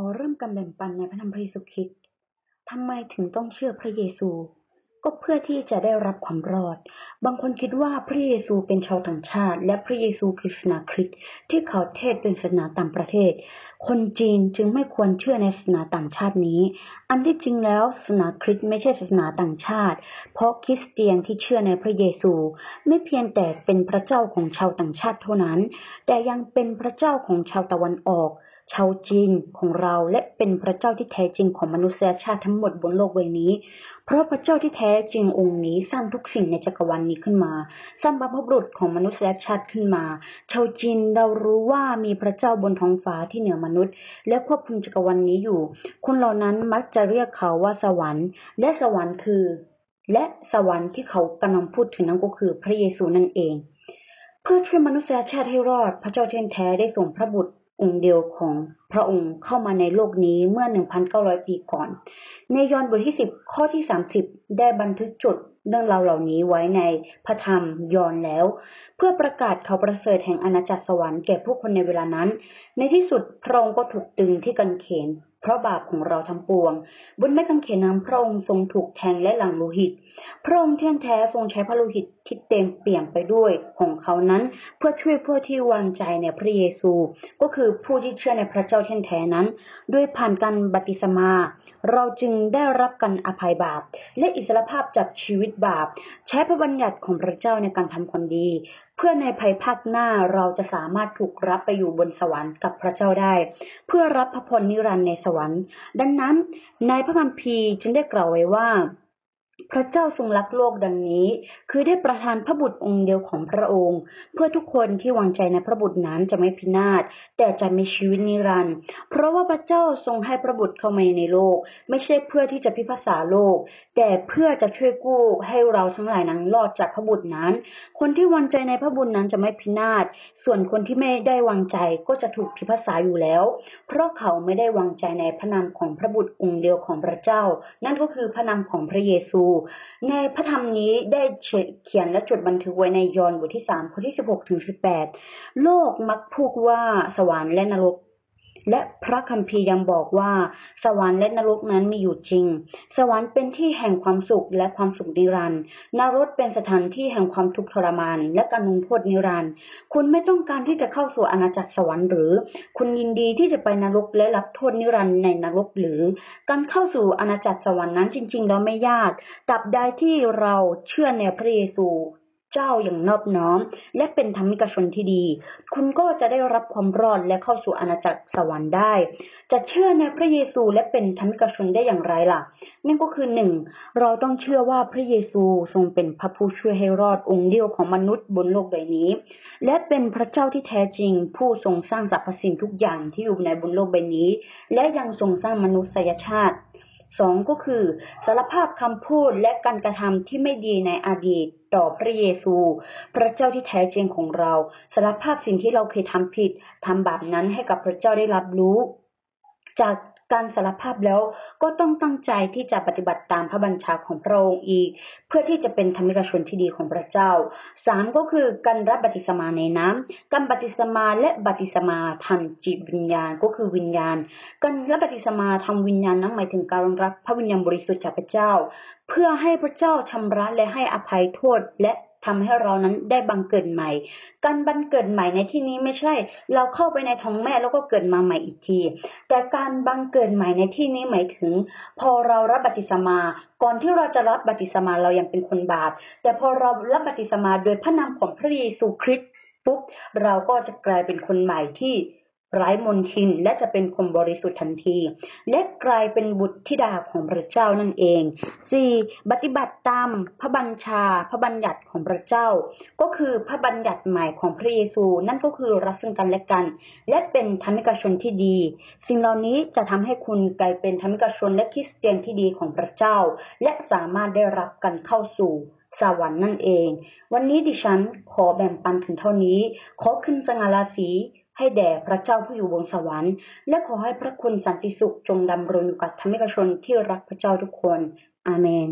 อเริ่มการแบ่งปันในพระธรรมพระเยซูคริสต์ทำไมถึงต้องเชื่อพระเยซู ก็เพื่อที่จะได้รับความรอด บางคนคิดว่าพระเยซูเป็นชาวต่างชาติ และพระเยซูคือศาสนาคริสต์ที่เขาเทศเป็นศาสนาต่างประเทศ คนจีนจึงไม่ควรเชื่อในศาสนาต่างชาตินี้ อันที่จริงแล้วศาสนาคริสต์ไม่ใช่ศาสนาต่างชาติ เพราะคริสเตียนที่เชื่อในพระเยซู ไม่เพียงแต่เป็นพระเจ้าของชาวต่างชาติเท่านั้น แต่ยังเป็นพระเจ้าของชาวตะวันออก ชาวจีนของเราและเป็นพระเจ้าที่แท้จริงของมนุษยชาติทั้งหมดบนโลกใบนี้ เพราะพระเจ้าที่แท้จริงองค์นี้สร้างทุกสิ่งในจักรวาลนนี้ขึ้นมา สร้างบรรพบุรุษของมนุษยชาติขึ้นมา ชาวจีนเรารู้ว่ามีพระเจ้าบนท้องฟ้าที่เหนือมนุษย์ และควบคุมจักรวาลนนี้อยู่ คนเหล่านั้นมักจะเรียกเขาว่าสวรรค์ และสวรรค์คือ และสวรรค์ที่เขากำลังพูดถึงนั้นก็คือพระเยซูนั่นเอง เพื่อช่วยมนุษยชาติให้รอด พระเจ้าเช่นแท้ได้ส่งพระบุตร องค์เดียวของพระองค์เข้ามาในโลกนี้เมื่อ 1,900 ปีก่อน ในยอห์นบทที่ 10 ข้อที่ 30 ได้บันทึกจุดเรื่องราวเหล่านี้ไว้ในพระธรรมยอห์นแล้ว เพื่อประกาศข่าวประเสริฐแห่งอาณาจักรสวรรค์แก่ผู้คนในเวลานั้น ในที่สุดพระองค์ก็ถูกตึงที่กันเขน เพราะบาปของเราทั้งปวง บนไม้กางเขนนั้นพระองค์ทรงถูกแทงและหลังโลหิต พระองค์เที่ยงแท้ทรงใช้พระโลหิต ที่เต็มเปี่ยมไปด้วยของเขานั้น เพื่อช่วยผู้ที่วางใจในพระเยซู ก็คือผู้ที่เชื่อในพระเจ้าเช่นแท้นั้น ด้วยผ่านการบัติสมา เราจึงได้รับการอภัยบาป และอิสรภาพจากชีวิตบาป ใช้พระบัญญัติของพระเจ้าในการทำความดี เพื่อในภายภาคหน้าเราจะสามารถถูกรับไปอยู่บนสวรรค์กับพระเจ้าได้ เพื่อรับพระพรนิรันดร์ในสวรรค์ ดังนั้น ในพระคัมภีร์จึงได้กล่าวไว้ว่า พระเจ้าทรงรักโลกดังนี้ คือได้ประทานพระบุตรองค์เดียวของพระองค์ เพื่อทุกคนที่วางใจในพระบุตรนั้นจะไม่พินาศแต่จะมีชีวิตนิรันดร์เพราะว่าพระเจ้าทรงให้พระบุตรเข้ามาในโลก ไม่ใช่เพื่อที่จะพิพากษาโลก แต่เพื่อจะช่วยกู้ให้เราทั้งหลายนั้นรอดจากพระบุตรนั้น คนที่วางใจในพระบุตรนั้นจะไม่พินาศส่วนคนที่ไม่ได้วางใจก็จะถูกพิพากษาอยู่แล้ว เพราะเขาไม่ได้วางใจในพระนามของพระบุตรองค์เดียวของพระเจ้า นั่นก็คือพระนามของพระเยซูในพระธรรมนี้ได้เขียนและจดบันทึกไว้ในยอห์นบทที่สามข้อที่สิบหกถึงสิบแปดโลกมักพูดว่าสวรรค์และนรก และพระคัมภีร์ยังบอกว่า สวรรค์และนรกนั้นมีอยู่จริง สวรรค์เป็นที่แห่งความสุขและความสุขนิรันดร์นรกเป็นสถานที่แห่งความทุกข์ทรมาน และการลงโทษนิรันดร์คุณไม่ต้องการที่จะเข้าสู่อาณาจักรสวรรค์หรือ คุณยินดีที่จะไปนรกและรับโทษนิรันดร์ในนรกหรือ การเข้าสู่อาณาจักรสวรรค์นั้นจริงๆแล้วไม่ยากตราบใดที่เราเชื่อในพระเยซู เจ้าอย่างนอบน้อม และเป็นธรรมิกชนที่ดี คุณก็จะได้รับความรอดและเข้าสู่อาณาจักรสวรรค์ได้ จะเชื่อในพระเยซูและเป็นธรรมิกชนได้อย่างไรล่ะ นั่นก็คือหนึ่งเราต้องเชื่อว่าพระเยซูทรงเป็นพระผู้ช่วยให้รอดองค์เดียวของมนุษย์บนโลกใบนี้ และเป็นพระเจ้าที่แท้จริง ผู้ทรงสร้างสรรพสิ่งทุกอย่างที่อยู่ในบนโลกใบนี้ และยังทรงสร้างมนุษยชาติ สองก็คือ สารภาพคำพูดและการกระทำที่ไม่ดีในอดีตต่อพระเยซู พระเจ้าที่แท้จริงของเรา สารภาพสิ่งที่เราเคยทำผิดทำบาปนั้นให้กับพระเจ้าได้รับรู้ จาก การสารภาพแล้วก็ต้องตั้งใจที่จะปฏิบัติตามพระบัญชาของพระองค์อีก เพื่อที่จะเป็นธรรมิกชนที่ดีของพระเจ้าสามก็คือการรับบัติสมาในน้ำการบัติสมาและบัติสมาทางจิตวิญญาณก็คือวิญญาณ การรับบัติสมาทำวิญญาณนั้นหมายถึงการรับพระวิญญาณบริสุทธิ์จากพระเจ้า เพื่อให้พระเจ้าชำระและให้อภัยโทษและ ทำให้เรานั้นได้บังเกิดใหม่ การบังเกิดใหม่ในที่นี้ไม่ใช่ เราเข้าไปในท้องแม่แล้วก็เกิดมาใหม่อีกที แต่การบังเกิดใหม่ในที่นี้หมายถึง พอเรารับบัติศมา ก่อนที่เราจะรับบัติศมาเรายังเป็นคนบาป แต่พอเรารับบัติศมาโดยพระนามของพระเยซูคริสต์ปุ๊บเราก็จะกลายเป็นคนใหม่ที่ ไร้มนทินและจะเป็นคนบริสุทธิ์ทันที และกลายเป็นบุตรธิดาของพระเจ้านั่นเอง 4. ปฏิบัติตามพระบัญชา พระบัญญัติของพระเจ้า ก็คือพระบัญญัติใหม่ของพระเยซู นั่นก็คือรักซึ่งกันและกัน และเป็นธรรมิกชนที่ดี สิ่งเหล่านี้จะทำให้คุณกลายเป็นธรรมิกชนและคริสเตียนที่ดีของพระเจ้า และสามารถได้รับการเข้าสู่สวรรค์นั่นเอง วันนี้ดิฉันขอแบ่งปันถึงเท่านี้ ขอคืนสง่าราศี ให้แด่พระเจ้าผู้อยู่บนสวรรค์ และขอให้พระคุณสันติสุขจงดำรงอยู่กับธรรมิกชนที่รักพระเจ้าทุกคน อาเมน